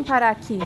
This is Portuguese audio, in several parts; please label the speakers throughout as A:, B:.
A: vim parar aqui?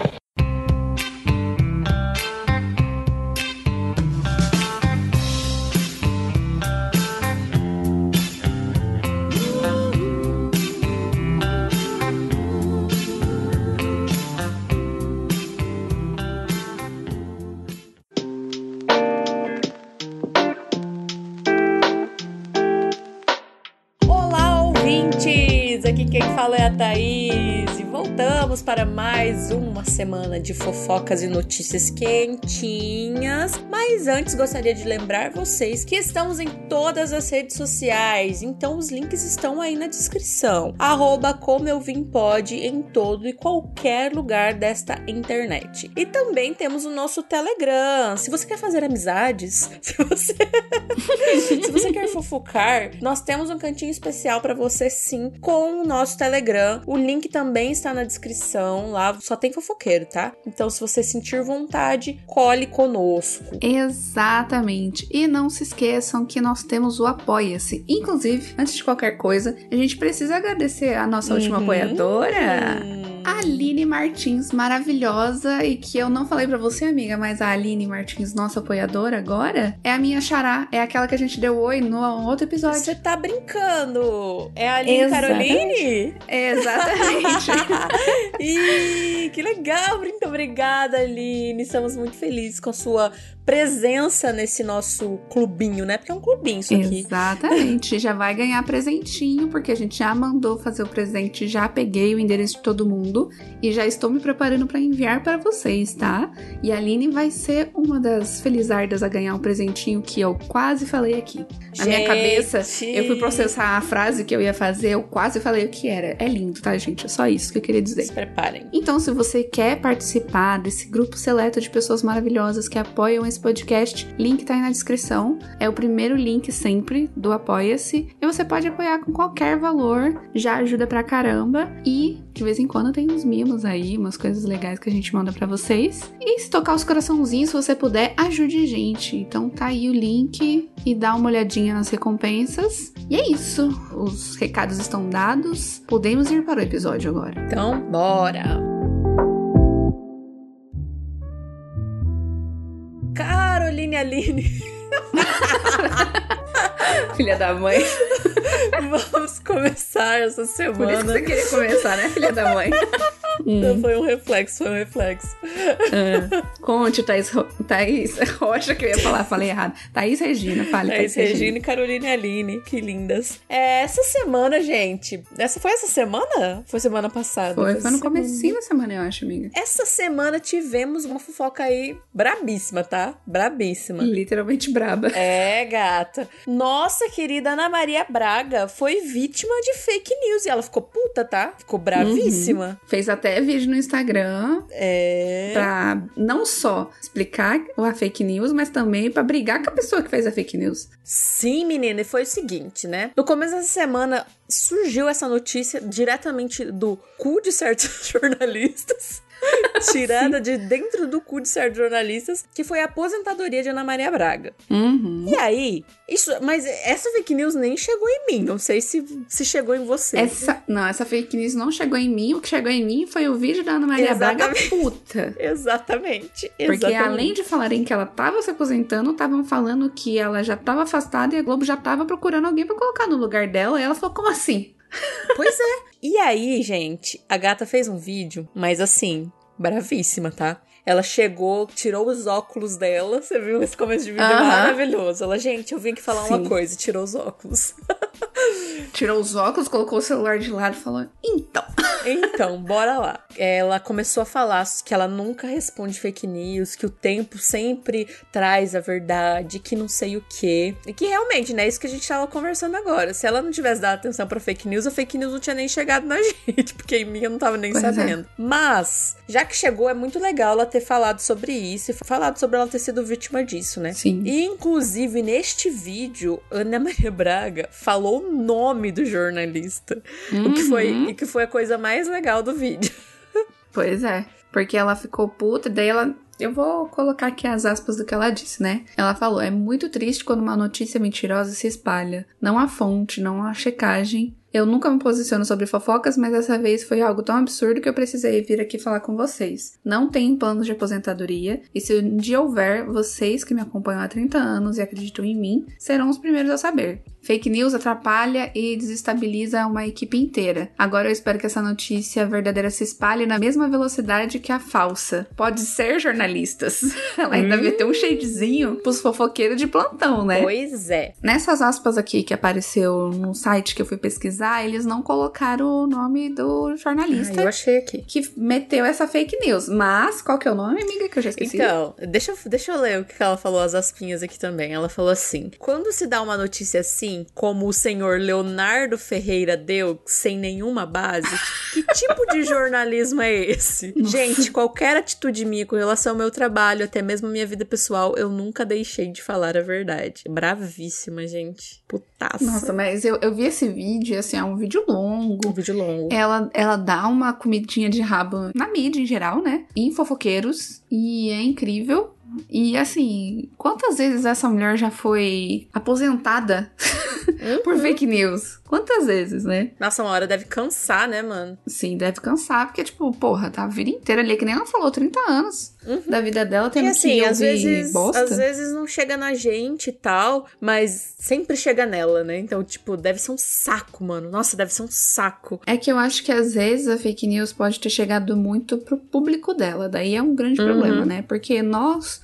B: Para mais uma semana de fofocas e notícias quentinhas. Mas antes gostaria de lembrar vocês que estamos em todas as redes sociais, então os links estão aí na descrição. Arroba como eu vim pode em todo e qualquer lugar desta internet. E também temos o nosso Telegram. Se você quer fazer amizades, se você, se você quer fofocar, nós temos um cantinho especial para você sim com o nosso Telegram. O link também está na descrição. Lá só tem fofoqueiro, tá? Então, se você sentir vontade, cole conosco.
C: Exatamente. E não se esqueçam que nós temos o Apoia-se. Inclusive, antes de qualquer coisa, a gente precisa agradecer a nossa última
B: Uhum.
C: apoiadora.
B: Hum.
C: A Aline Martins, maravilhosa, e que eu não falei pra você, amiga, mas a Aline Martins, nossa apoiadora agora, é a minha xará, é aquela que a gente deu oi no outro episódio.
B: Você tá brincando? É a Aline
C: Exatamente.
B: Caroline?
C: Exatamente.
B: Ih, que legal! Muito obrigada, Aline. Estamos muito felizes com a sua presença nesse nosso clubinho, né? Porque é um clubinho isso aqui.
C: Exatamente. Já vai ganhar presentinho, porque a gente já mandou fazer o presente, já peguei o endereço de todo mundo e já estou me preparando para enviar para vocês, tá? E a Aline vai ser uma das felizardas a ganhar um presentinho que eu quase falei aqui. Na minha
B: Gente.
C: cabeça, eu fui processar a frase que eu ia fazer, eu quase falei o que era. É lindo, tá, gente? É só isso que eu queria dizer.
B: Se preparem.
C: Então, se você quer participar desse grupo seleto de pessoas maravilhosas que apoiam esse podcast, link tá aí na descrição. É o primeiro link sempre do Apoia-se. E você pode apoiar com qualquer valor, já ajuda pra caramba. E de vez em quando tem uns mimos aí, umas coisas legais que a gente manda pra vocês. E se tocar os coraçãozinhos, se você puder, ajude a gente. Então tá aí o link e dá uma olhadinha nas recompensas. E é isso. Os recados estão dados. Podemos ir para o episódio agora.
B: Então, bora! Aline,
C: Filha da mãe.
B: vamos começar essa
C: Por isso que
B: semana.
C: você queria começar, né, filha da mãe?
B: Não, Foi um reflexo, foi um reflexo.
C: Ah, Conte, Thaís, Ro- Thaís Rocha, que eu ia falar, falei errado. Thaís Regina, fale.
B: Thaís Regina e Caroline Aline, que lindas. É, essa semana, gente. Essa foi essa semana? Foi semana passada?
C: Foi, foi
B: essa
C: no
B: semana.
C: comecinho da semana, eu acho, amiga.
B: Essa semana tivemos uma fofoca aí brabíssima, tá? Brabíssima.
C: Literalmente braba.
B: É, gata. Nossa querida Ana Maria Braga foi vítima de fake news e ela ficou puta, tá? Ficou bravíssima.
C: Fez até vídeo no Instagram
B: É.
C: pra não só explicar a fake news, mas também pra brigar com a pessoa que fez a fake news.
B: Sim, menina, e foi o seguinte, né? No começo dessa semana surgiu essa notícia diretamente do cu de certos jornalistas. Tirada de dentro do cu de certos jornalistas, que foi a aposentadoria de Ana Maria Braga.
C: Uhum.
B: E aí, isso, mas essa fake news nem chegou em mim. Não sei se, se chegou em você.
C: Essa, não, essa fake news não chegou em mim. O que chegou em mim foi o vídeo da Ana Maria Braga
B: Exatamente.
C: puta.
B: Exatamente.
C: Porque
B: exatamente.
C: além de falarem que ela tava se aposentando, estavam falando que ela já tava afastada e a Globo já tava procurando alguém pra colocar no lugar dela. E ela falou, como assim?
B: Pois é. E aí, gente, a gata fez um vídeo, mas assim, bravíssima, tá? Ela chegou, tirou os óculos dela. Você viu esse começo de vídeo
C: Aham.
B: maravilhoso. Ela, gente, eu vim aqui falar uma
C: Sim.
B: coisa, e tirou os óculos.
C: Tirou os óculos, colocou o celular de lado e falou, então.
B: Então, bora lá. Ela começou a falar que ela nunca responde fake news, que o tempo sempre traz a verdade, que não sei o quê. E que realmente, né, isso que a gente tava conversando agora. Se ela não tivesse dado atenção pra fake news, a fake news não tinha nem chegado na gente, porque em mim eu não tava nem
C: Pois é.
B: sabendo. Mas, já que chegou, é muito legal ela ter falado sobre isso e falado sobre ela ter sido vítima disso, né?
C: Sim.
B: E, inclusive, neste vídeo, Ana Maria Braga falou o nome do jornalista. O que foi,
C: Uhum.
B: que foi a coisa mais legal do vídeo.
C: Pois é. Porque ela ficou puta, daí ela. Eu vou colocar aqui as aspas do que ela disse, né? Ela falou: é muito triste quando uma notícia mentirosa se espalha. Não há fonte, não há checagem. Eu nunca me posiciono sobre fofocas, mas dessa vez foi algo tão absurdo que eu precisei vir aqui falar com vocês. Não tenho planos de aposentadoria, e se um dia houver, vocês que me acompanham há 30 anos e acreditam em mim, serão os primeiros a saber. Fake news atrapalha e desestabiliza uma equipe inteira. Agora eu espero que essa notícia verdadeira se espalhe na mesma velocidade que a falsa. Pode ser, jornalistas. Ela ainda hum. ter um shadezinho pros fofoqueiros de plantão, né?
B: Pois é.
C: Nessas aspas aqui que apareceu no site que eu fui pesquisar, eles não colocaram o nome do jornalista.
B: Ah, eu achei aqui.
C: Que meteu essa fake news. Mas, qual que é o nome, amiga, que eu já esqueci?
B: Então, deixa, deixa eu ler o que ela falou, as aspinhas aqui também. Ela falou assim: quando se dá uma notícia assim, como o senhor Leonardo Ferreira deu, sem nenhuma base, que tipo de jornalismo é esse? Nossa. Gente, qualquer atitude minha com relação ao meu trabalho, até mesmo a minha vida pessoal, eu nunca deixei de falar a verdade. Bravíssima, gente.
C: Nossa, mas eu, eu vi esse vídeo, assim, é um vídeo longo.
B: Um vídeo longo.
C: Ela, ela dá uma comidinha de rabo na mídia em geral, né? Em fofoqueiros. E é incrível. E assim, quantas vezes essa mulher já foi aposentada uhum. por fake news? Quantas vezes, né?
B: Nossa, uma hora deve cansar, né, mano?
C: Sim, deve cansar, porque, tipo, porra, tá a vida inteira ali, que nem ela falou, 30 anos uhum. da vida dela tendo assim, que às vezes, bosta.
B: Às vezes não chega na gente e tal, mas sempre chega nela, né? Então, tipo, deve ser um saco, mano. Nossa, deve ser um saco.
C: É que eu acho que às vezes a fake news pode ter chegado muito pro público dela, daí é um grande uhum. problema, né? Porque nós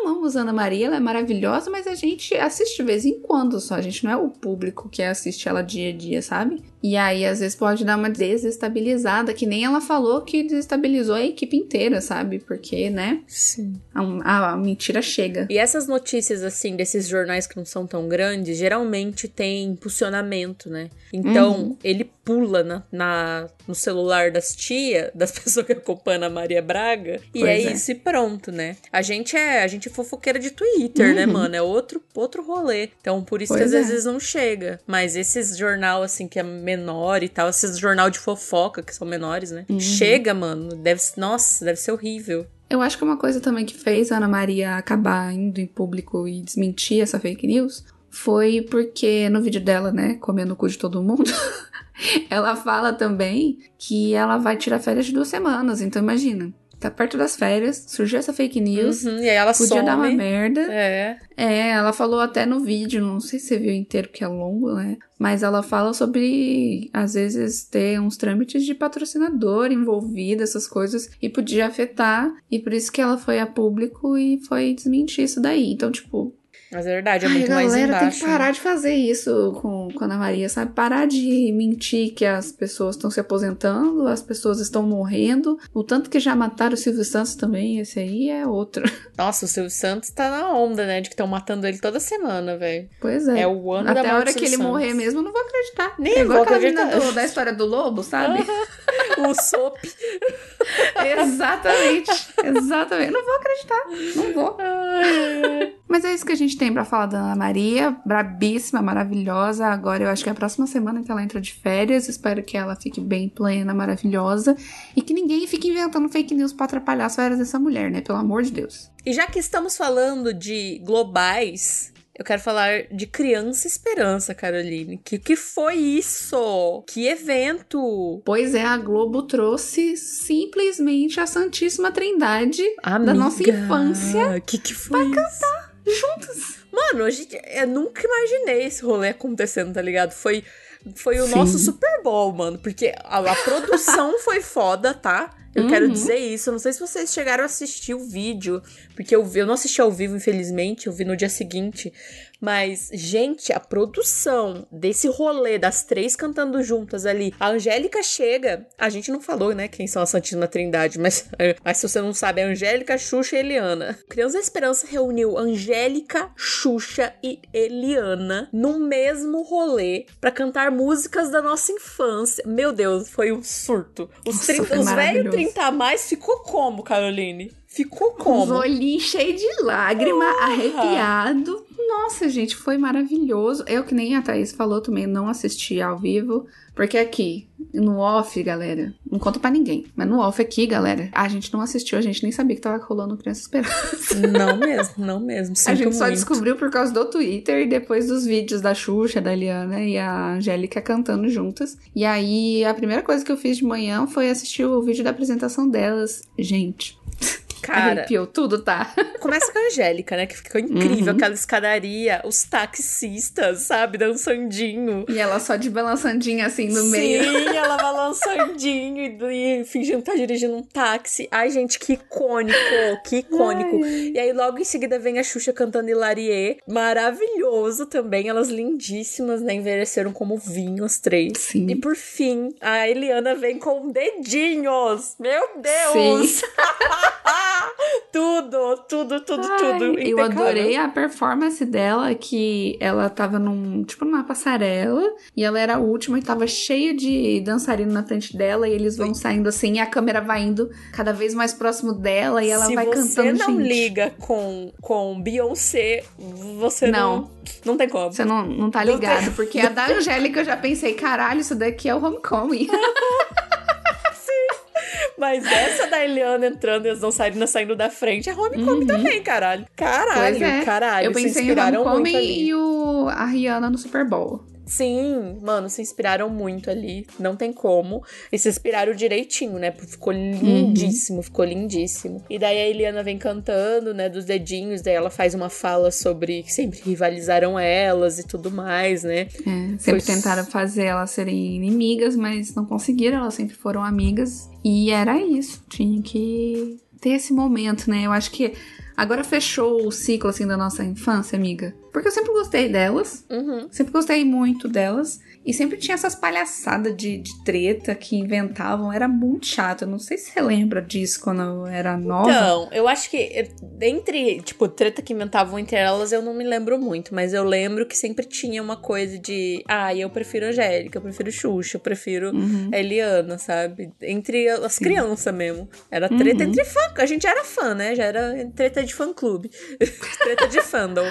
C: amamos Ana Maria, ela é maravilhosa, mas a gente assiste de vez em quando só. A gente não é o público que assiste ela dia a dia, sabe? E aí, às vezes, pode dar uma desestabilizada, que nem ela falou que desestabilizou a equipe inteira, sabe? Porque, né?
B: Sim.
C: A, a, mentira chega.
B: E essas notícias, assim, desses jornais que não são tão grandes, geralmente tem impulsionamento, né? Então, uhum. ele pula na, na, no celular das tia, das pessoas que acompanham a Maria Braga, e é, é, isso e pronto, né? A gente é, a gente é fofoqueira de Twitter, né, uhum. né, mano? É outro, outro rolê. Então, por isso pois que às é. vezes não chega. Mas esses jornal, assim, que é menor e tal, esses jornal de fofoca, que são menores, né? Uhum. Chega, mano. Deve, nossa, deve ser horrível.
C: Eu acho que uma coisa também que fez a Ana Maria acabar indo em público e desmentir essa fake news foi porque no vídeo dela, né, comendo o cu de todo mundo, ela fala também que ela vai tirar férias de duas semanas. Então imagina, tá perto das férias, surgiu essa fake news.
B: Uhum, e aí ela
C: Podia
B: some.
C: dar uma merda.
B: É.
C: É, ela falou até no vídeo, não sei se você viu inteiro, que é longo, né? Mas ela fala sobre, às vezes, ter uns trâmites de patrocinador envolvido, essas coisas, e podia afetar. E por isso que ela foi a público e foi desmentir isso daí. Então, tipo,
B: mas é verdade, é Ai, muito mais embaixo.
C: galera tem que parar de fazer isso com, com a Ana Maria, sabe? Parar de mentir que as pessoas estão se aposentando, as pessoas estão morrendo. O tanto que já mataram o Silvio Santos também, esse aí é outro.
B: Nossa, o Silvio Santos tá na onda, né? De que estão matando ele toda semana, velho.
C: Pois é.
B: É o ano
C: Até
B: da
C: a hora
B: que
C: ele
B: Santos.
C: morrer mesmo, eu não vou acreditar.
B: Nem
C: é igual
B: vou
C: aquela
B: acreditar.
C: menina da história do lobo, sabe?
B: O Sop.
C: Exatamente. Exatamente. Não vou acreditar. Não vou. Mas é isso que a gente tem para falar da Ana Maria. Brabíssima, maravilhosa. Agora eu acho que é a próxima semana que ela entra de férias. Espero que ela fique bem plena, maravilhosa. E que ninguém fique inventando fake news pra atrapalhar as férias dessa mulher, né? Pelo amor de Deus.
B: E já que estamos falando de globais, eu quero falar de Criança Esperança, Caroline. Que que foi isso? Que evento!
C: Pois é, a Globo trouxe simplesmente a Santíssima Trindade
B: Amiga,
C: da nossa infância.
B: Que que foi
C: pra
B: isso?
C: cantar juntos.
B: Mano, a gente, eu nunca imaginei esse rolê acontecendo, tá ligado? Foi, foi o Sim. nosso Super Bowl, mano. Porque a, a produção foi foda, tá? Eu uhum. quero dizer isso. Eu não sei se vocês chegaram a assistir o vídeo, porque eu, eu não assisti ao vivo, infelizmente, eu vi no dia seguinte. Mas, gente, a produção desse rolê das três cantando juntas ali. A Angélica chega. A gente não falou, né, quem são a Santíssima Trindade, mas, mas se você não sabe, é Angélica, Xuxa e Eliana. Criança da Esperança reuniu Angélica, Xuxa e Eliana no mesmo rolê para cantar músicas da nossa infância. Meu Deus, foi um surto. Os, os velhos 30 a mais ficou como, Caroline? Ficou como?
C: Os olhinhos cheios de lágrima, arrepiado. Nossa, gente, foi maravilhoso. Eu, que nem a Thaís falou também, não assisti ao vivo. Porque aqui, no off, galera, não conta pra ninguém, mas no off aqui, galera, a gente não assistiu, a gente nem sabia que tava rolando Criança Esperança.
B: Não mesmo, não mesmo.
C: a gente só
B: muito.
C: descobriu por causa do Twitter e depois dos vídeos da Xuxa, da Eliana e a Angélica cantando juntas. E aí, a primeira coisa que eu fiz de manhã foi assistir o vídeo da apresentação delas. Gente,
B: Cara,
C: arrepiou tudo, tá?
B: começa com a Angélica, né? Que ficou incrível,
C: Uhum.
B: aquela escadaria, os taxistas, sabe? Dançandinho.
C: E ela só de balançandinha assim no meio.
B: Sim, ela balançandinho e, fingindo que tá dirigindo um táxi. Ai, gente, que icônico, que icônico. E aí, logo em seguida, vem a Xuxa cantando Hilarie. Maravilhoso também. Elas lindíssimas, né? Envelheceram como vinho, as três.
C: Sim.
B: E por fim, a Eliana vem com dedinhos. Meu Deus!
C: Sim.
B: tudo, tudo, tudo,
C: Ai,
B: tudo.
C: eu adorei a performance dela, que ela tava num, tipo, numa passarela, e ela era a última e tava cheia de dançarino na frente dela, e eles vão saindo assim, e a câmera vai indo cada vez mais próximo dela, e ela
B: Se
C: vai
B: você
C: cantando,
B: não
C: gente.
B: liga com, com Beyoncé, você não.
C: Não.
B: Não, tem como.
C: Você não, não tá
B: Não
C: ligado,
B: tem-
C: porque a da Angélica eu já pensei, caralho, isso daqui é o Homecoming.
B: Mas essa da Eliana entrando e as dançarinas saindo da frente é homecoming também, caralho. Caralho,
C: Uhum. É.
B: caralho.
C: eu
B: se
C: pensei em Homecoming e o, a Rihanna no Super Bowl.
B: Sim, mano, se inspiraram muito ali. Não tem como. E se inspiraram direitinho, né? Ficou lindíssimo, ficou lindíssimo. E daí a Eliana vem cantando, né? Dos dedinhos. Daí ela faz uma fala sobre que sempre rivalizaram elas e tudo mais, né?
C: É, sempre
B: Foi-
C: tentaram fazer elas serem inimigas, mas não conseguiram, elas sempre foram amigas. E era isso, tinha que ter esse momento, né? Eu acho que agora fechou o ciclo, assim, da nossa infância, amiga. Porque eu sempre gostei delas,
B: Uhum.
C: sempre gostei muito delas. E sempre tinha essas palhaçadas de, de treta que inventavam, era muito chato. Eu não sei se você lembra disso quando eu era nova.
B: Então, eu acho que eh, entre, tipo, treta que inventavam entre elas, eu não me lembro muito, mas eu lembro que sempre tinha uma coisa de, ah, eu prefiro Angélica, eu prefiro Xuxa, eu prefiro
C: Uhum.
B: Eliana, sabe? Entre as crianças mesmo. Era treta
C: Uhum.
B: entre fã, a gente era fã, né? Já era treta de fã clube. treta de fandom.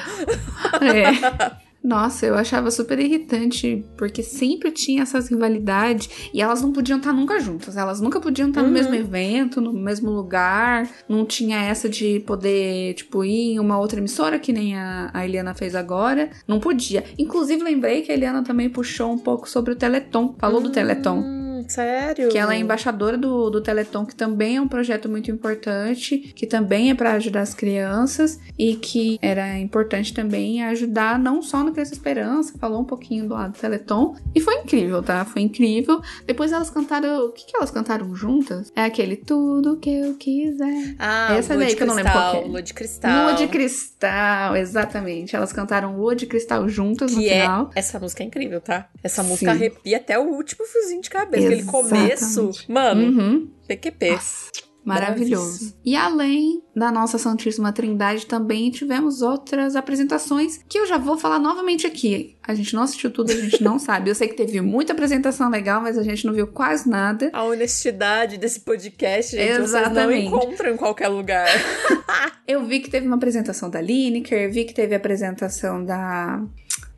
C: É. Nossa, eu achava super irritante, porque sempre tinha essas rivalidades e elas não podiam estar nunca juntas. Elas nunca podiam estar no
B: Uhum.
C: mesmo evento, no mesmo lugar. Não tinha essa de poder, tipo, ir em uma outra emissora, que nem a, a Eliana fez agora. Não podia. Inclusive, lembrei que a Eliana também puxou um pouco sobre o Teleton. Falou do Teleton.
B: Sério?
C: Que ela é embaixadora do, do Teleton, que também é um projeto muito importante, que também é para ajudar as crianças e que era importante também ajudar não só no Criança Esperança, falou um pouquinho do lado do Teleton. E foi incrível, tá? Foi incrível. Depois elas cantaram. O que, que elas cantaram juntas? É aquele Tudo que eu quiser.
B: Ah,
C: Essa
B: Lua
C: daí
B: de
C: que eu não lembro qual
B: Cristal,
C: é.
B: Lua de Cristal.
C: Lua de Cristal, exatamente. Elas cantaram Lua de Cristal juntas no
B: Que é.
C: final.
B: Essa música é incrível, tá? Essa
C: Sim.
B: música arrepia até o último fiozinho de cabelo. Aquele começo.
C: Exatamente.
B: Mano,
C: Uhum.
B: PQP.
C: Nossa, maravilhoso. E além da nossa Santíssima Trindade, também tivemos outras apresentações que eu já vou falar novamente aqui. A gente não assistiu tudo, a gente não sabe. Eu sei que teve muita apresentação legal, mas a gente não viu quase nada.
B: A honestidade desse podcast, gente, vocês não
C: Exatamente.
B: encontram em qualquer lugar.
C: Eu vi que teve uma apresentação da Lineker, vi que teve a apresentação da.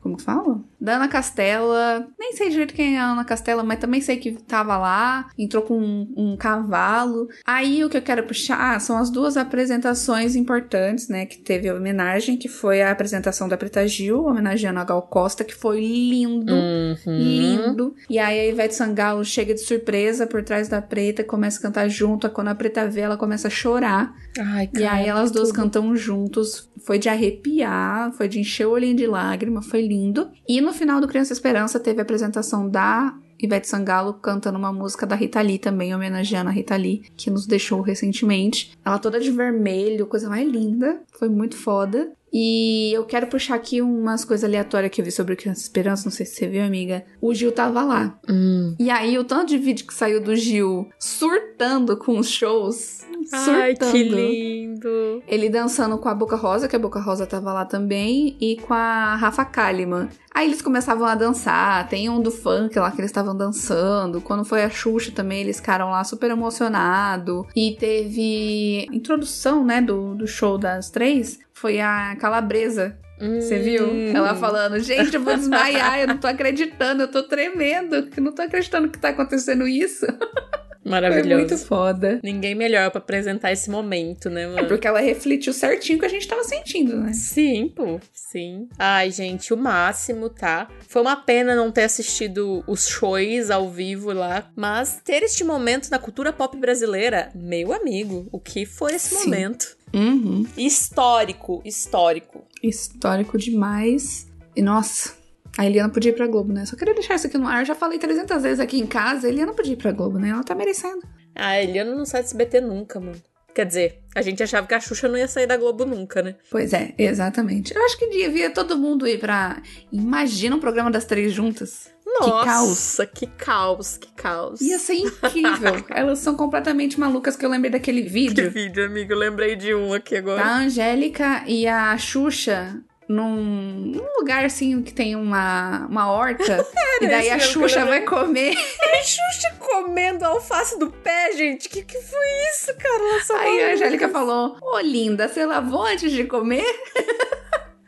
C: Como que fala? Da Ana Castela. Nem sei direito quem é a Ana Castela, mas também sei que tava lá. Entrou com um, um cavalo. Aí o que eu quero puxar são as duas apresentações importantes, né? Que teve a homenagem, que foi a apresentação da Preta Gil, homenageando a Gal Costa, que foi lindo.
B: Uhum.
C: Lindo. E aí a Ivete Sangalo chega de surpresa por trás da Preta, começa a cantar junto. Quando a Preta vê, ela começa a chorar.
B: Ai,
C: E aí
B: cara,
C: elas duas
B: tudo.
C: cantam juntos. Foi de arrepiar, foi de encher o olhinho de lágrima, foi lindo. E no final do Criança Esperança teve a apresentação da Ivete Sangalo cantando uma música da Rita Lee também, homenageando a Rita Lee, que nos deixou recentemente. Ela toda de vermelho, coisa mais linda. Foi muito foda. E eu quero puxar aqui umas coisas aleatórias que eu vi sobre o Criança Esperança, não sei se você viu, amiga. O Gil tava lá.
B: Hum.
C: E aí, o tanto de vídeo que saiu do Gil surtando com os shows. Surtando.
B: Ai, que lindo.
C: Ele dançando com a Boca Rosa, que a Boca Rosa tava lá também, e com a Rafa Kalimann. Aí eles começavam a dançar, tem um do funk lá que eles estavam dançando. Quando foi a Xuxa também, eles ficaram lá super emocionados. E teve introdução, né, do, do show das três. Foi a Calabresa você viu?
B: Hum.
C: Ela falando, gente, eu vou desmaiar, eu não tô acreditando, eu tô tremendo, eu não tô acreditando que tá acontecendo isso. Foi
B: Maravilhoso.
C: muito foda.
B: Ninguém melhor pra apresentar esse momento, né, mano?
C: É porque ela refletiu certinho o que a gente tava sentindo, né?
B: Sim, pô, sim. Ai, gente, o máximo, tá? Foi uma pena não ter assistido os shows ao vivo lá, mas ter este momento na cultura pop brasileira, meu amigo, o que foi esse
C: Sim.
B: momento?
C: Uhum.
B: Histórico, histórico.
C: Histórico demais. E nossa, a Eliana podia ir pra Globo, né? Só queria deixar isso aqui no ar. Já falei 300 vezes aqui em casa. A Eliana podia ir pra Globo, né? Ela tá merecendo.
B: A Eliana não sai do SBT nunca, mano. Quer dizer, a gente achava que a Xuxa não ia sair da Globo nunca, né?
C: Pois é, exatamente. Eu acho que devia todo mundo ir pra. Imagina um programa das três juntas.
B: Nossa,
C: caos.
B: que caos, que caos.
C: Ia ser incrível. Elas são completamente malucas, que eu lembrei daquele
B: Que
C: vídeo.
B: vídeo, amigo. Lembrei de um aqui agora.
C: Da Angélica e a Xuxa num, num lugar assim que tem uma, uma horta. e daí a
B: eu
C: Xuxa vai comer.
B: A Xuxa comendo a alface do pé, gente. Que que foi isso, cara?
C: Aí a. Angélica falou: Ô linda, você lavou antes de comer?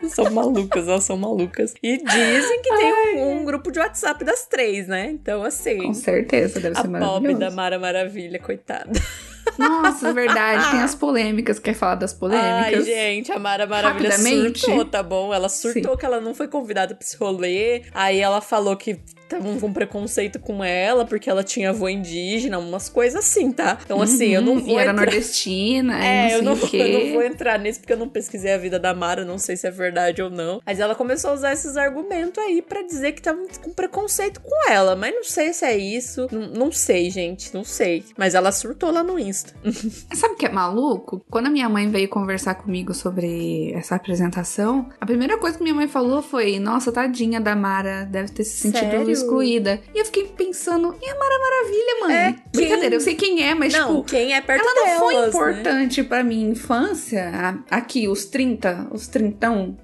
B: São malucas, elas são malucas. E dizem que tem um, um grupo de WhatsApp das três, né? Então, assim.
C: Com certeza, deve
B: A
C: ser
B: pobre
C: maravilhoso.
B: da Mara Maravilha, coitada.
C: Nossa, é verdade. Tem as polêmicas. Quer falar das
B: Ai,
C: polêmicas?
B: gente, a Mara Maravilha surtou, tá bom? Ela surtou que ela não foi convidada pra esse rolê. Aí ela falou que estavam com preconceito com ela porque ela tinha avô indígena, umas coisas assim, tá? Então, assim, eu não
C: Uhum,
B: vou
C: E era
B: entrar...
C: nordestina,
B: É, eu
C: não
B: vou, eu não vou entrar nisso porque eu não pesquisei a vida da Mara, não sei se é verdade ou não. Mas ela começou a usar esses argumentos aí pra dizer que tava com preconceito com ela. Mas não sei se é isso. Não, não sei, gente, não sei. Mas ela surtou lá no Insta.
C: Sabe o que é maluco? Quando a minha mãe veio conversar comigo sobre essa apresentação, a primeira coisa que minha mãe falou foi: Nossa, tadinha da Mara, deve ter se sentido? Excluída. E eu fiquei pensando: E a Mara Maravilha, mãe?
B: É, quem-
C: Brincadeira, eu sei quem é, mas
B: não,
C: tipo.
B: quem é perto
C: Ela não
B: delas,
C: foi
B: né?
C: importante pra minha infância, aqui, os 30, os trintão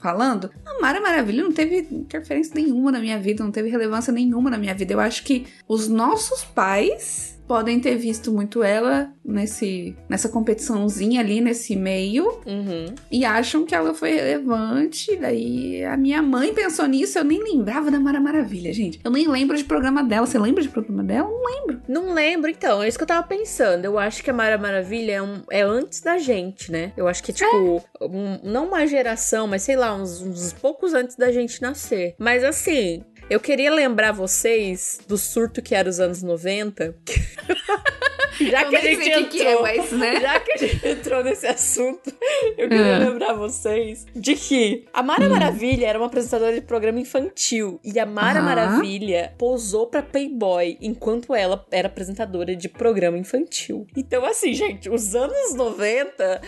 C: falando. A Mara Maravilha não teve interferência nenhuma na minha vida, não teve relevância nenhuma na minha vida. Eu acho que os nossos pais podem ter visto muito ela nesse, nessa competiçãozinha ali, nesse meio,
B: Uhum.
C: e acham que ela foi relevante. Daí a minha mãe pensou nisso, eu nem lembrava da Mara Maravilha, gente. Eu nem lembro de programa dela. Você lembra de programa dela? Não lembro.
B: Não lembro, então. É isso que eu tava pensando. Eu acho que a Mara Maravilha é, um- é antes da gente, né? Eu acho que, tipo, um- não uma geração, mas sei lá, uns, uns poucos antes da gente nascer. Mas assim. Eu queria lembrar vocês do surto que era os anos 90. Já
C: eu
B: que a gente
C: o que, é,
B: entrou-
C: mas, né?
B: Já que a gente entrou nesse assunto, eu queria
C: É.
B: lembrar vocês de que a Mara
C: Hum.
B: Maravilha era uma apresentadora de programa infantil e a Mara. Maravilha posou pra Playboy enquanto ela era apresentadora de programa infantil. Então, assim, gente, os anos 90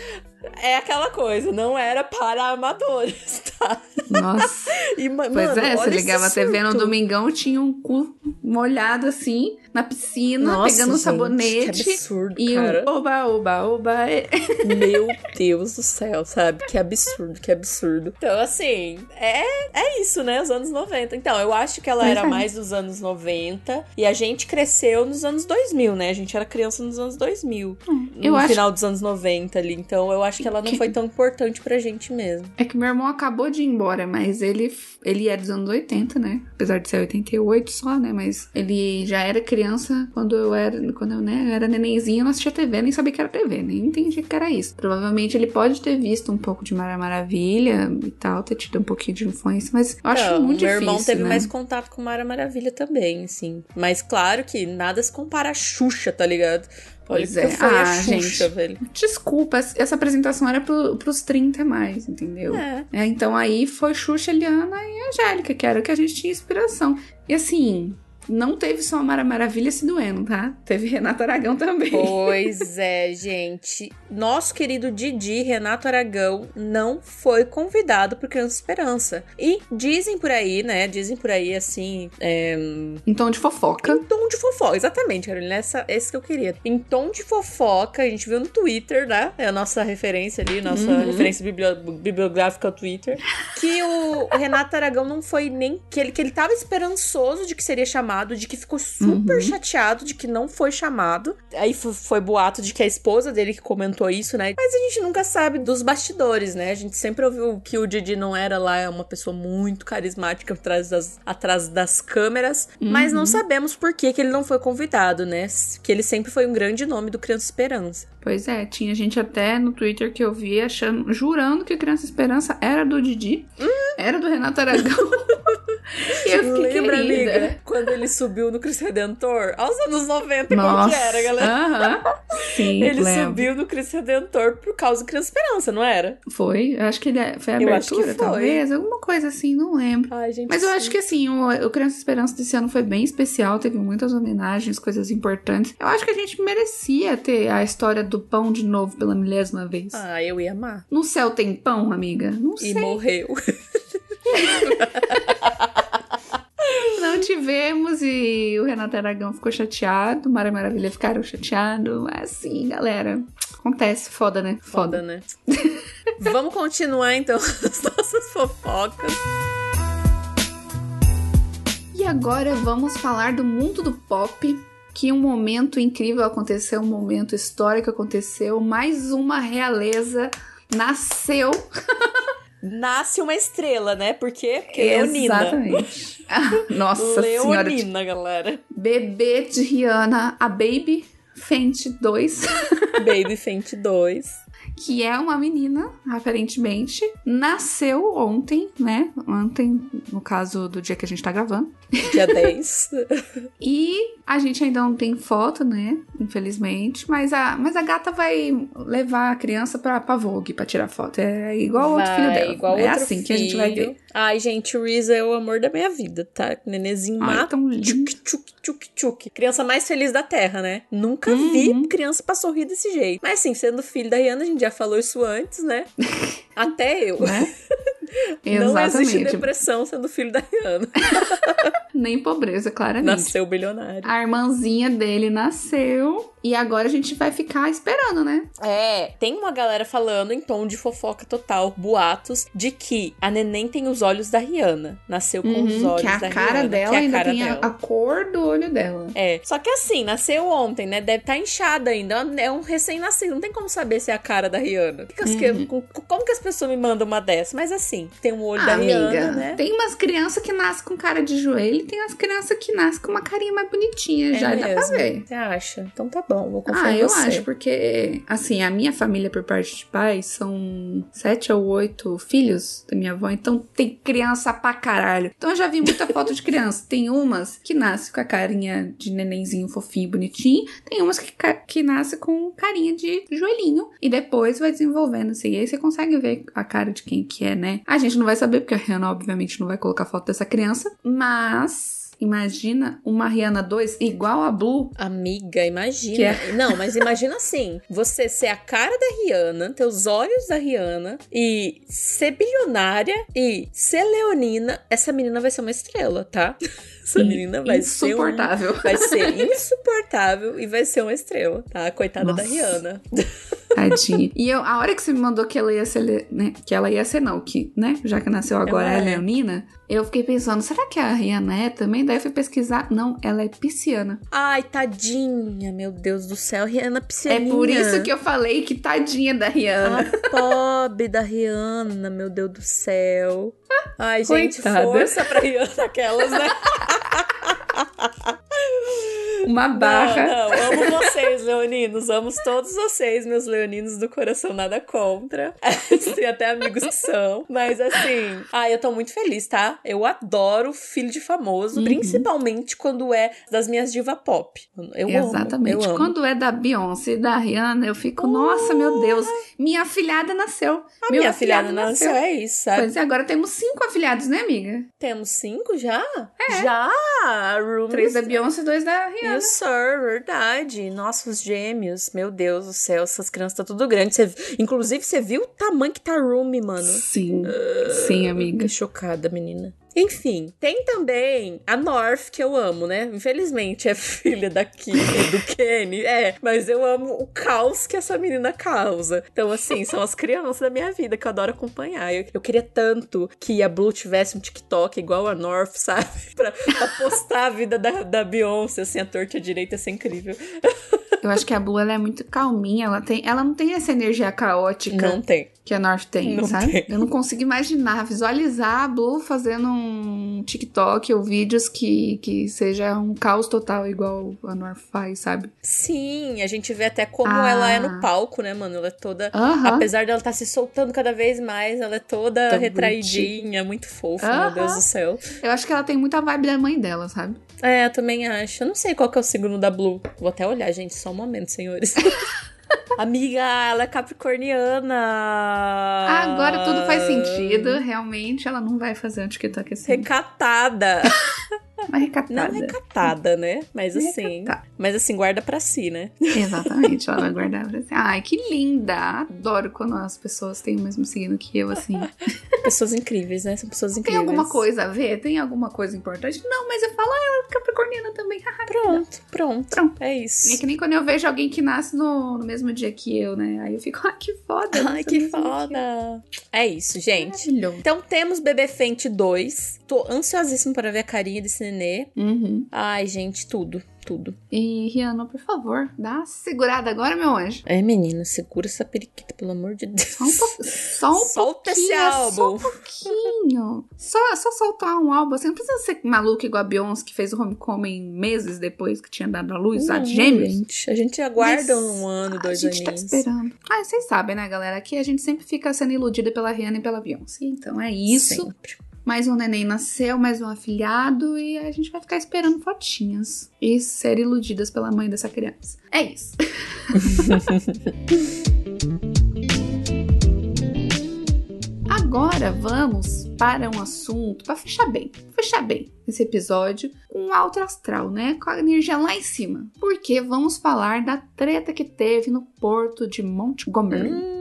B: é aquela coisa, não era para amadores, tá?
C: Nossa.
B: E, ma-
C: Pois
B: mano,
C: é, você ligava a TV no domingão, tinha um cu molhado assim, na piscina,
B: Nossa,
C: pegando um
B: gente,
C: sabonete.
B: Que absurdo,
C: E
B: cara.
C: um oba, oba, oba. é.
B: Meu Deus do céu, sabe? Que absurdo, que absurdo. Então, assim, é, é isso, né? Os anos 90. Então, eu acho que ela era
C: é.
B: mais dos anos 90 e a gente cresceu nos anos 2000, né? A gente era criança nos anos 2000.
C: eu
B: no
C: acho-
B: final dos anos 90 ali. Então, eu acho que ela não
C: Que-
B: foi tão importante pra gente mesmo.
C: É que meu irmão acabou de ir embora, mas ele, ele é dos anos 80, né? Apesar de ser 88 só, né? Mas ele já era criança quando eu era, quando eu, né, era nenenzinha, eu não assistia TV, nem sabia que era TV, nem entendia que era isso. Provavelmente ele pode ter visto um pouco de Mara Maravilha e tal, ter tido um pouquinho de influência, mas eu acho
B: Então,
C: muito
B: meu
C: difícil,
B: irmão teve
C: né?
B: mais contato com Mara Maravilha também, assim. Mas claro que nada se compara a Xuxa, tá ligado? Olha
C: Pois é.
B: foi a
C: Ah,
B: Xuxa,
C: gente.
B: velho.
C: Desculpa, essa apresentação era pro, pros 30 a mais, entendeu?
B: É.
C: É, então aí foi Xuxa, Eliana e Angélica, que era o que a gente tinha inspiração. E assim, não teve só a Mara Maravilha se doendo, tá? Teve Renato Aragão também.
B: Pois é, gente. Nosso querido Didi, Renato Aragão, não foi convidado pro Criança Esperança. E dizem por aí, né? Dizem por aí, assim... É...
C: Em tom de fofoca.
B: Em tom de fofoca, exatamente, Carolina. Essa, esse que eu queria. Em tom de fofoca, a gente viu no Twitter, né? É a nossa referência ali, nossa uhum. referência bibliográfica ao Twitter. Que o, o Renato Aragão não foi nem... Que ele, que ele tava esperançoso de que seria chamado, de que ficou super uhum. chateado de que não foi chamado. Aí foi, foi boato de que a esposa dele que comentou isso, né? Mas a gente nunca sabe dos bastidores, né? A gente sempre ouviu que o Didi não era lá uma pessoa muito carismática atrás das, atrás das câmeras, uhum. mas não sabemos por que, que ele não foi convidado, né? Que ele sempre foi um grande nome do Criança Esperança.
C: Pois é, tinha gente até no Twitter que eu vi achando, jurando que Criança Esperança era do Didi, uhum. era do Renato Aragão.
B: e eu fiquei Lembra, querida. amiga, quando ele subiu no Cristo Redentor? Aos anos 90, Nossa. como que era, galera?
C: Uh -huh. Sim,
B: Ele lembro. subiu no Cristo Redentor por causa do Criança Esperança, não era?
C: Foi, eu acho que ele é, foi a abertura, foi. talvez, alguma coisa assim, não lembro.
B: Ai, gente,
C: Mas eu sim. acho que assim, o, o Criança Esperança desse ano foi bem especial, teve muitas homenagens, coisas importantes. Eu acho que a gente merecia ter a história do pão de novo pela milésima vez.
B: Ah, eu ia amar.
C: No céu tem pão, amiga? Não sei.
B: E morreu.
C: Tivemos e o Renato Aragão ficou chateado, Mara Maravilha ficaram chateados. Assim, galera. Acontece, foda, né?
B: Foda, foda né? Vamos continuar então as nossas fofocas.
C: E agora vamos falar do mundo do pop. Que um momento incrível aconteceu, um momento histórico aconteceu. Mais uma realeza nasceu.
B: nasce uma estrela, né? Por quê? Porque Leonina.
C: Exatamente. Nossa
B: Leonina,
C: senhora.
B: galera.
C: Bebê de Rihanna, a Baby Fenty 2.
B: Baby Fenty 2
C: que é uma menina, aparentemente, nasceu ontem, né? Ontem, no caso do dia que a gente tá gravando.
B: Dia 10.
C: e a gente ainda não tem foto, né? Infelizmente. Mas a, mas a gata vai levar a criança pra, pra Vogue pra tirar foto. É igual vai, outro filho dela. Igual é assim filho. que a gente vai ver.
B: Ai, gente, o Reese é o amor da minha vida, tá? Nenezinho mata. Tão. Tchuk, tchuk, tchuk, tchuk. Criança mais feliz da Terra, né? Nunca uhum. vi criança pra sorrir desse jeito. Mas assim, sendo filho da Rihanna, a gente já falou isso antes, né? Até eu. Né? Não existe depressão sendo filho da Rihanna.
C: Nem pobreza, claramente.
B: Nasceu bilionário.
C: A irmãzinha dele nasceu e agora a gente vai ficar esperando, né?
B: É, tem uma galera falando em tom de fofoca total, boatos, de que a neném tem os olhos da Rihanna. Nasceu com uhum, os olhos
C: que a
B: da
C: cara
B: Rihanna.
C: Dela
B: que
C: a ainda tem dela. A, cor do olho dela.
B: É. Só que assim, nasceu ontem, né? Deve estar tá inchada ainda. É um recém-nascido. Não tem como saber se é a cara da Rihanna. Uhum. Como que as pessoas me mandam uma dessa? Mas assim, tem um olho ah, da amiga, Rihanna, né?
C: Tem umas crianças que nascem com cara de joelho e tem umas crianças que nascem com uma carinha mais bonitinha. É já mesmo? dá pra ver.
B: Você acha? Então tá bom, vou confiar
C: Ah, eu
B: você.
C: acho, porque, assim, a minha família por parte de pai são sete ou oito filhos da minha avó, então tem criança pra caralho. Então eu já vi muita foto de criança. Tem umas que nascem com a carinha de nenenzinho fofinho, bonitinho. Tem umas que, que nascem com carinha de joelhinho. E depois vai desenvolvendo, assim. E aí você consegue ver a cara de quem que é, né? A gente não vai saber, porque a Rihanna, obviamente, não vai colocar foto dessa criança. Mas Imagina uma Rihanna 2 igual a Blue.
B: Amiga, imagina. É... Não, mas imagina assim: você ser a cara da Rihanna, ter os olhos da Rihanna e ser bilionária e ser leonina. Essa menina vai ser uma estrela, tá? Essa menina vai ser.
C: Insuportável.
B: Um, vai ser insuportável e vai ser uma estrela, tá? Coitada Nossa. da Rihanna.
C: Tadinha. E eu, a hora que você me mandou que ela ia ser, né? Que ela ia ser, não, que, né? Já que nasceu agora ela é, é leonina, eu fiquei pensando, será que a Rihanna é também? Daí eu fui pesquisar. Não, ela é pisciana.
B: Ai, tadinha, meu Deus do céu, Rihanna pisciana.
C: É por isso que eu falei que tadinha da Rihanna.
B: A pobre da Rihanna, meu Deus do céu. Ai, gente, Coitada. força pra Rihanna aquelas, né?
C: uma barra.
B: Não, não, amo vocês, leoninos. Amo todos vocês, meus leoninos do coração, nada contra. Tem até amigos que são. Mas assim, ah, eu tô muito feliz, tá? Eu adoro filho de famoso,
C: Uhum.
B: principalmente quando é das minhas diva pop. Eu
C: Exatamente.
B: amo. Eu amo.
C: Quando é da Beyoncé e da Rihanna, eu fico, nossa, meu Deus, minha afilhada nasceu.
B: A
C: Meu
B: minha filhada nasceu, é isso, sabe?
C: Pois é, agora temos cinco afilhados, né, amiga?
B: Temos cinco já? Já!
C: É. Três da Beyoncé e dois da Rihanna.
B: Yes, sir, verdade. Nossa, os gêmeos. Meu Deus do céu, essas crianças estão tudo grande. Você- inclusive, você viu o tamanho que tá Rumi, mano?
C: Sim, sim, amiga.
B: Fiquei chocada, menina. Enfim, tem também a North, que eu amo, né? Infelizmente é filha da Kim, do Kenny, é. Mas eu amo o caos que essa menina causa. Então, assim, são as crianças da minha vida que eu adoro acompanhar. Eu, eu queria tanto que a Blue tivesse um TikTok igual a North, sabe? Pra, pra postar a vida da, da Beyoncé, assim, a torta direita, ia ser incrível.
C: Eu acho que a Blue ela é muito calminha, ela, tem, ela não tem essa energia caótica
B: Não tem.
C: que a North tem,
B: Não
C: sabe?
B: tem.
C: Eu não consigo imaginar, visualizar a Blue fazendo um TikTok ou vídeos que, que seja um caos total igual a North faz, sabe?
B: Sim, a gente vê até como
C: Ah.
B: ela é no palco, né, mano? Ela é toda.
C: Aham.
B: Apesar dela estar se soltando cada vez mais, ela é toda
C: Tão
B: retraidinha, muito fofa,
C: Aham.
B: meu Deus do céu.
C: Eu acho que ela tem muita vibe da mãe dela, sabe?
B: É, eu também acho. Eu não sei qual que é o signo da Blue. Vou até olhar, gente, só um momento, senhores. Amiga, ela é capricorniana.
C: Agora tudo faz sentido. Realmente, ela não vai fazer um TikTok assim.
B: Recatada.
C: Mas recatada.
B: Não recatada, né? Mas assim.
C: Recatada.
B: Mas assim, guarda pra si, né?
C: Exatamente, ela vai guardar pra si. Ai, que linda! Adoro quando as pessoas têm o mesmo signo que eu, assim.
B: Pessoas incríveis, né? São pessoas
C: Tem
B: incríveis.
C: alguma coisa a ver? Tem alguma coisa importante? Não, mas eu falo, ah, ela é capricorniana também.
B: Pronto, pronto.
C: Pronto.
B: É
C: É
B: isso.
C: que nem quando eu vejo alguém que nasce no, no mesmo dia que eu, né? Aí eu fico, ai, que foda.
B: Ai, que foda. É isso, gente. Então temos Bebê Fente 2. Tô ansiosíssimo para ver a carinha desse nenê.
C: Uhum.
B: Ai, gente, tudo, tudo.
C: E, Rihanna, por favor, dá uma segurada agora, meu anjo.
B: É, menina, segura essa periquita, pelo amor de Deus.
C: Só um, po- só um
B: Solta esse
C: pouquinho, é Só
B: álbum.
C: um pouquinho. Só, só soltar um álbum. Você não precisa ser maluco igual a Beyoncé, que fez o Homecoming meses depois que tinha dado a luz, a gêmeos.
B: Gente, a gente aguarda
C: Mas
B: um ano, dois
C: a gente
B: aninhos.
C: tá esperando. Ah, vocês sabem, né, galera? Aqui a gente sempre fica sendo iludida pela Rihanna e pela Beyoncé. Então é isso.
B: Sempre.
C: Mais um neném nasceu, mais um afilhado. E a gente vai ficar esperando fotinhas. E ser iludidas pela mãe dessa criança. É isso. Agora vamos para um assunto, para fechar bem, fechar bem esse episódio, com um alto astral, né? Com a energia lá em cima. Porque vamos falar da treta que teve no porto de Montgomery.
B: Hum,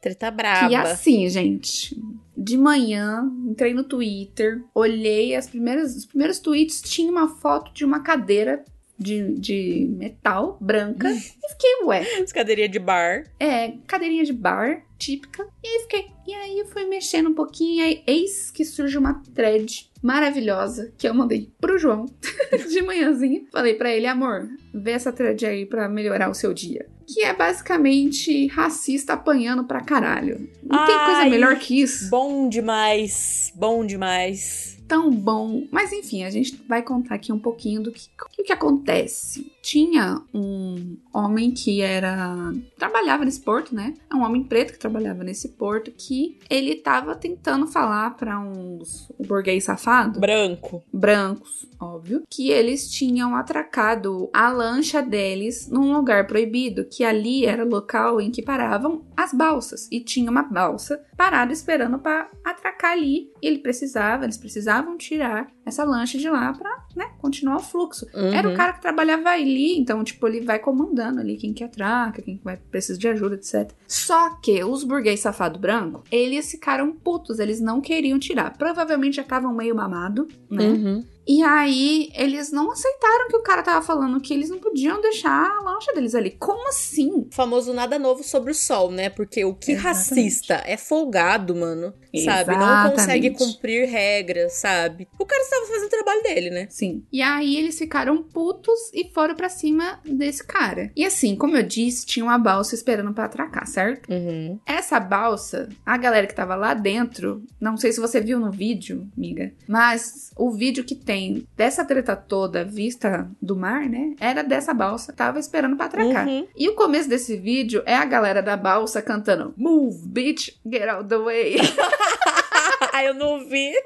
B: treta braba.
C: assim, gente, de manhã entrei no Twitter, olhei as primeiras, os primeiros tweets, tinha uma foto de uma cadeira de, de metal branca. e fiquei, ué,
B: Escadeirinha de bar.
C: é, cadeirinha de bar, típica. E aí fiquei. E aí eu fui mexendo um pouquinho, aí eis que surge uma thread maravilhosa que eu mandei pro João de manhãzinha. Falei pra ele, amor, vê essa thread aí pra melhorar o seu dia. Que é basicamente racista apanhando pra caralho. Não tem coisa
B: Ai.
C: melhor que isso.
B: Bom demais. Bom demais.
C: Tão bom. Mas enfim, a gente vai contar aqui um pouquinho do que, que, que acontece. Tinha um homem que era. trabalhava nesse porto, né? É um homem preto que trabalhava nesse porto que ele tava tentando falar pra uns um burguês safado,
B: Branco.
C: brancos, óbvio, que eles tinham atracado a lancha deles num lugar proibido, que ali era o local em que paravam as balsas. E tinha uma balsa parada esperando pra atracar ali. E ele precisava, eles precisavam tirar essa lancha de lá pra, né, continuar o fluxo. Era o
B: Uhum.
C: cara que trabalhava ali, então, tipo, ele vai comandando ali quem que atraca, quem que vai precisa de ajuda, etc. Só que os burguês safado branco, eles ficaram putos, eles não queriam tirar. Provavelmente já estavam meio mamado, né?
B: Uhum.
C: E aí, eles não aceitaram que o cara tava falando que eles não podiam deixar a lancha deles ali. Como assim?
B: O famoso nada novo sobre o sol, né? Porque o que
C: Exatamente.
B: racista é folgado, mano. Sabe? Não
C: Exatamente.
B: consegue cumprir regras, sabe? O cara estava fazendo o trabalho dele, né?
C: Sim. E aí, eles ficaram putos e foram pra cima desse cara. E assim, como eu disse, tinha uma balsa esperando pra atracar, certo?
B: Uhum.
C: Essa balsa, a galera que tava lá dentro, não sei se você viu no vídeo, amiga, mas o vídeo que tem imagem dessa treta toda vista do mar, né? Era dessa balsa. Tava esperando pra atracar.
B: Uhum.
C: E o começo desse vídeo é a galera da balsa cantando Move, bitch, get out the way.
B: Eu não vi.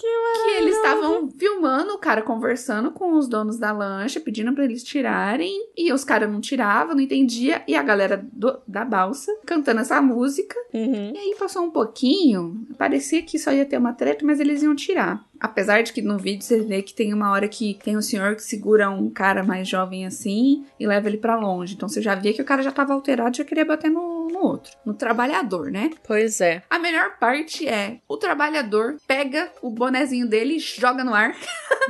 C: que eles estavam filmando o cara conversando com os donos da lancha, pedindo pra eles tirarem. E os caras não tiravam, não entendia. E a galera do- da balsa cantando essa música.
B: Uhum.
C: E aí passou um pouquinho, parecia que só ia ter uma treta, mas eles iam tirar. Apesar de que no vídeo você vê que tem uma hora que tem um senhor que segura um cara mais jovem assim e leva ele pra longe. Então você já via que o cara já tava alterado e já queria bater no, no outro, no trabalhador, né?
B: Pois é.
C: A melhor parte é o trabalhador pega o bonezinho dele, joga no ar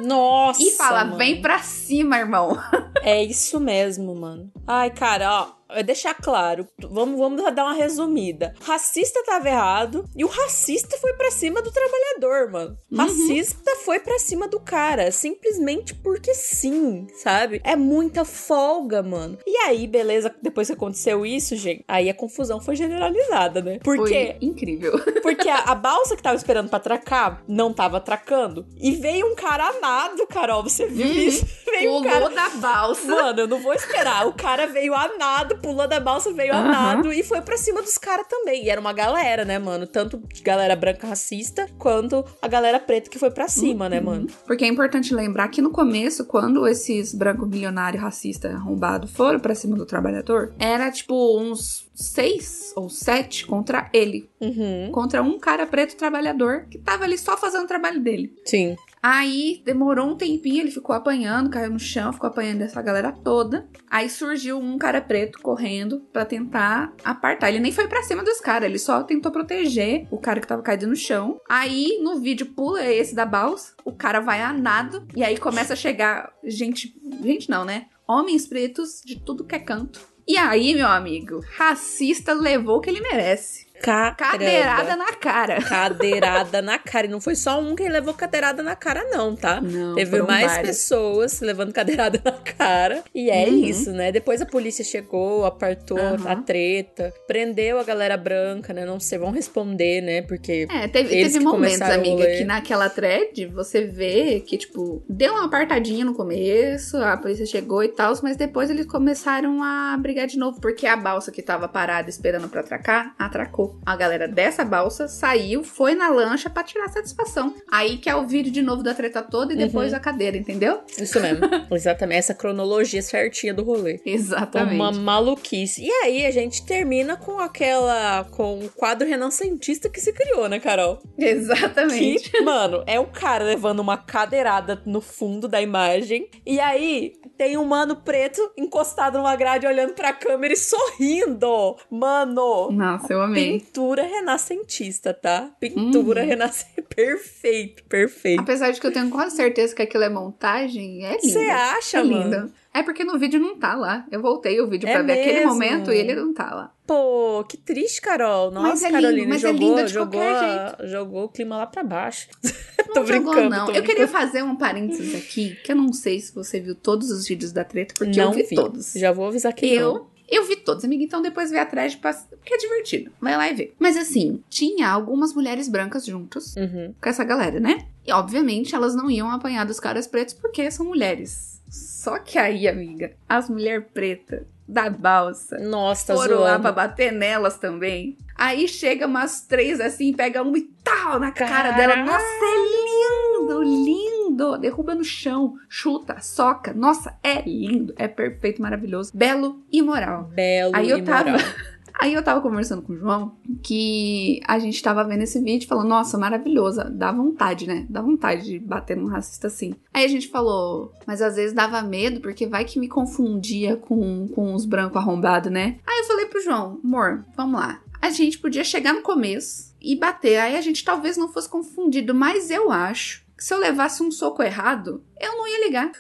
B: Nossa.
C: e fala: vem pra cima, irmão.
B: É isso mesmo, mano. Ai, cara, ó. é Deixar claro, vamos, vamos dar uma resumida. Racista tava errado e o racista foi pra cima do trabalhador, mano.
C: Uhum.
B: Racista foi pra cima do cara, simplesmente porque sim, sabe? É muita folga, mano. E aí, beleza, depois que aconteceu isso, gente, aí a confusão foi generalizada, né? Por quê?
C: Foi incrível.
B: Porque a, a balsa que tava esperando pra atracar não tava atracando. E veio um cara a nado, Carol. Você viu
C: Uhum.
B: isso? Veio um cara.
C: Pulou da balsa.
B: Mano, eu não vou esperar. O cara veio a nado, pulou da balsa, veio a
C: Aham.
B: nado e foi pra cima dos caras também. E era uma galera, né, mano? Tanto de galera branca racista, quanto a galera preta que foi pra cima, né, mano?
C: Porque é importante lembrar que no começo, quando esses brancos milionários racistas arrombados foram pra cima do trabalhador, era tipo uns seis ou sete contra ele.
B: Uhum.
C: Contra um cara preto trabalhador que tava ali só fazendo o trabalho dele.
B: Sim.
C: Aí demorou um tempinho, ele ficou apanhando, caiu no chão, ficou apanhando essa galera toda. Aí surgiu um cara preto correndo pra tentar apartar. Ele nem foi pra cima dos caras, ele só tentou proteger o cara que tava caído no chão. Aí no vídeo pula esse da balsa, o cara vai a nado e aí começa a chegar gente, gente não, né? Homens pretos de tudo que é canto. E aí, meu amigo, racista levou o que ele merece.
B: Caramba.
C: Cadeirada na cara.
B: Cadeirada na cara. E não foi só um que levou cadeirada na cara, não, tá?
C: Não,
B: Teve mais
C: vários.
B: pessoas levando cadeirada na cara. E é
C: Uhum.
B: isso, né? Depois a polícia chegou, apartou
C: Aham.
B: a treta, prendeu a galera branca, né? Não sei, vão responder, né? Porque.
C: É, teve, teve momentos, amiga, que naquela thread você vê que, tipo, deu uma apartadinha no começo, a polícia chegou e tal, mas depois eles começaram a brigar de novo, porque a balsa que tava parada esperando pra atracar, atracou. A galera dessa balsa saiu, foi na lancha pra tirar satisfação. Aí que é o vídeo de novo da treta toda e depois
B: Uhum.
C: a cadeira, entendeu?
B: Isso mesmo. Exatamente. Essa cronologia certinha do rolê.
C: Exatamente.
B: Uma maluquice. E aí a gente termina com aquela. com o quadro renascentista que se criou, né, Carol?
C: Exatamente.
B: Que, mano, é o cara levando uma cadeirada no fundo da imagem. E aí tem um mano preto encostado numa grade olhando pra câmera e sorrindo. Mano.
C: Nossa, eu amei.
B: Pintura renascentista, tá? Pintura
C: Uhum.
B: renascentista. Perfeito, perfeito.
C: Apesar de que eu tenho quase certeza que aquilo é montagem, é lindo.
B: Você acha,
C: é lindo. É porque no vídeo não tá lá. Eu voltei o vídeo
B: É
C: pra ver aquele momento e ele não tá lá.
B: Pô, que triste, Carol. Nossa,
C: Mas é lindo,
B: Carolina,
C: mas é
B: jogou,
C: de
B: jogou,
C: qualquer
B: a- jogou o clima lá pra baixo.
C: Não
B: tô
C: jogou,
B: brincando,
C: não.
B: tô
C: Eu queria fazer um parênteses aqui, que eu não sei se você viu todos os vídeos da treta, porque
B: não
C: eu vi, todos.
B: Já vou avisar que
C: eu,
B: não.
C: Eu vi todos, amiga. Então depois vê atrás, de pass- porque é divertido. Vai lá e vê. Mas assim, tinha algumas mulheres brancas juntos
B: Uhum.
C: com essa galera, né? E obviamente elas não iam apanhar dos caras pretos porque são mulheres. Só que aí, amiga, as mulheres pretas da balsa
B: Nossa,
C: foram lá
B: zoando.
C: pra bater nelas também. Aí chega umas três assim, pega uma e tal na cara
B: Caraca.
C: dela. Nossa, é lindo, lindo. Derruba no chão, chuta, soca. Nossa, é lindo, é perfeito, maravilhoso, belo e moral.
B: Belo
C: Aí eu
B: e
C: tava.
B: moral.
C: Aí eu tava conversando com o João que a gente tava vendo esse vídeo falando, nossa, maravilhosa, dá vontade, né? Dá vontade de bater num racista assim. Aí a gente falou, mas às vezes dava medo, porque vai que me confundia com, com os brancos arrombados, né? Aí eu falei pro João, amor, vamos lá. A gente podia chegar no começo e bater, aí a gente talvez não fosse confundido, mas eu acho que se eu levasse um soco errado, eu não ia ligar.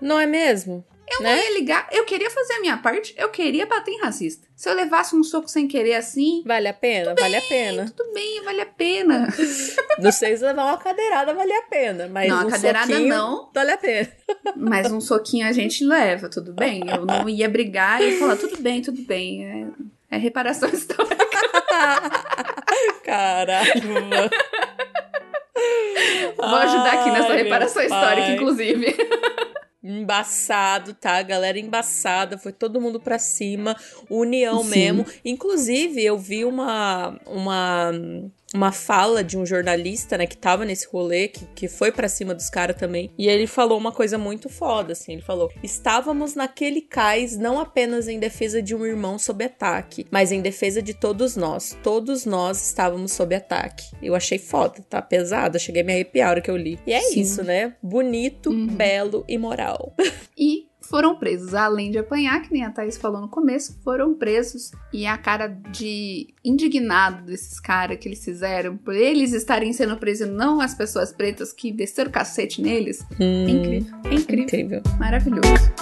B: Não é mesmo?
C: Eu
B: né?
C: não ia ligar, eu queria fazer a minha parte, eu queria bater em racista. Se eu levasse um soco sem querer assim,
B: Vale a pena? Vale a pena.
C: tudo bem, vale a pena.
B: Não sei se levar uma cadeirada vale a pena, mas
C: Não, a
B: um
C: cadeirada
B: soquinho
C: não.
B: vale a pena.
C: Mas um soquinho a gente leva, tudo bem? Eu não ia brigar e falar, tudo bem, tudo bem. É, é reparação histórica.
B: Caralho, mano.
C: Vou ajudar aqui nessa
B: Ai,
C: reparação histórica, inclusive.
B: Embaçado, tá? Galera embaçada, foi todo mundo pra cima, união
C: Sim.
B: mesmo. Inclusive, eu vi uma uma uma fala de um jornalista, né, que tava nesse rolê, que, que foi pra cima dos caras também. E ele falou uma coisa muito foda, assim. Ele falou: Estávamos naquele cais não apenas em defesa de um irmão sob ataque, mas em defesa de todos nós. Todos nós estávamos sob ataque. Eu achei foda, tá pesado. Cheguei a me arrepiar a hora que eu li. E é
C: Sim.
B: isso, né? Bonito,
C: Uhum.
B: belo e moral.
C: E foram presos. Além de apanhar, que nem a Thaís falou no começo, foram presos. E a cara de indignado desses caras que eles fizeram, por eles estarem sendo presos não as pessoas pretas que desceram o cacete neles, é
B: Hum,
C: incrível. É incrível.
B: incrível.
C: Maravilhoso.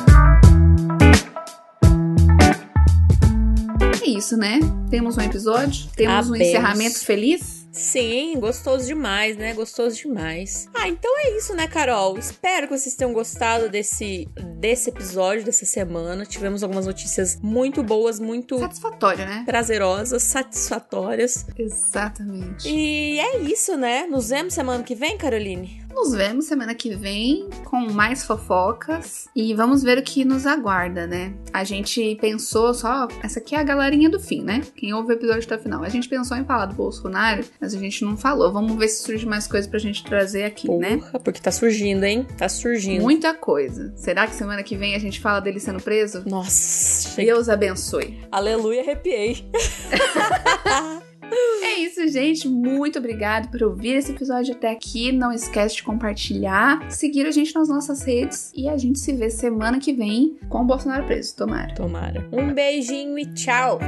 C: É isso, né? Temos um episódio, temos um encerramento feliz.
B: Sim, gostoso demais, né? Gostoso demais. Ah, então é isso, né, Carol? Espero que vocês tenham gostado desse, desse episódio, dessa semana. Tivemos algumas notícias muito boas, muito
C: Satisfatório, né?
B: prazerosas, satisfatórias.
C: Exatamente.
B: E é isso, né? Nos vemos semana que vem, Caroline?
C: Nos vemos semana que vem com mais fofocas e vamos ver o que nos aguarda, né? A gente pensou só. Essa aqui é a galerinha do fim, né? Quem ouve o episódio até o final. A gente pensou em falar do Bolsonaro, mas a gente não falou. Vamos ver se surge mais coisa pra gente trazer aqui, né?
B: Porra, porque tá surgindo, hein? Tá surgindo.
C: Muita coisa. Será que semana que vem a gente fala dele sendo preso?
B: Nossa.
C: Deus abençoe.
B: Aleluia, arrepiei.
C: É isso, gente. Muito obrigado por ouvir esse episódio até aqui. Não esquece de compartilhar, seguir a gente nas nossas redes e a gente se vê semana que vem com o Bolsonaro preso. Tomara.
B: Tomara. Um beijinho e tchau.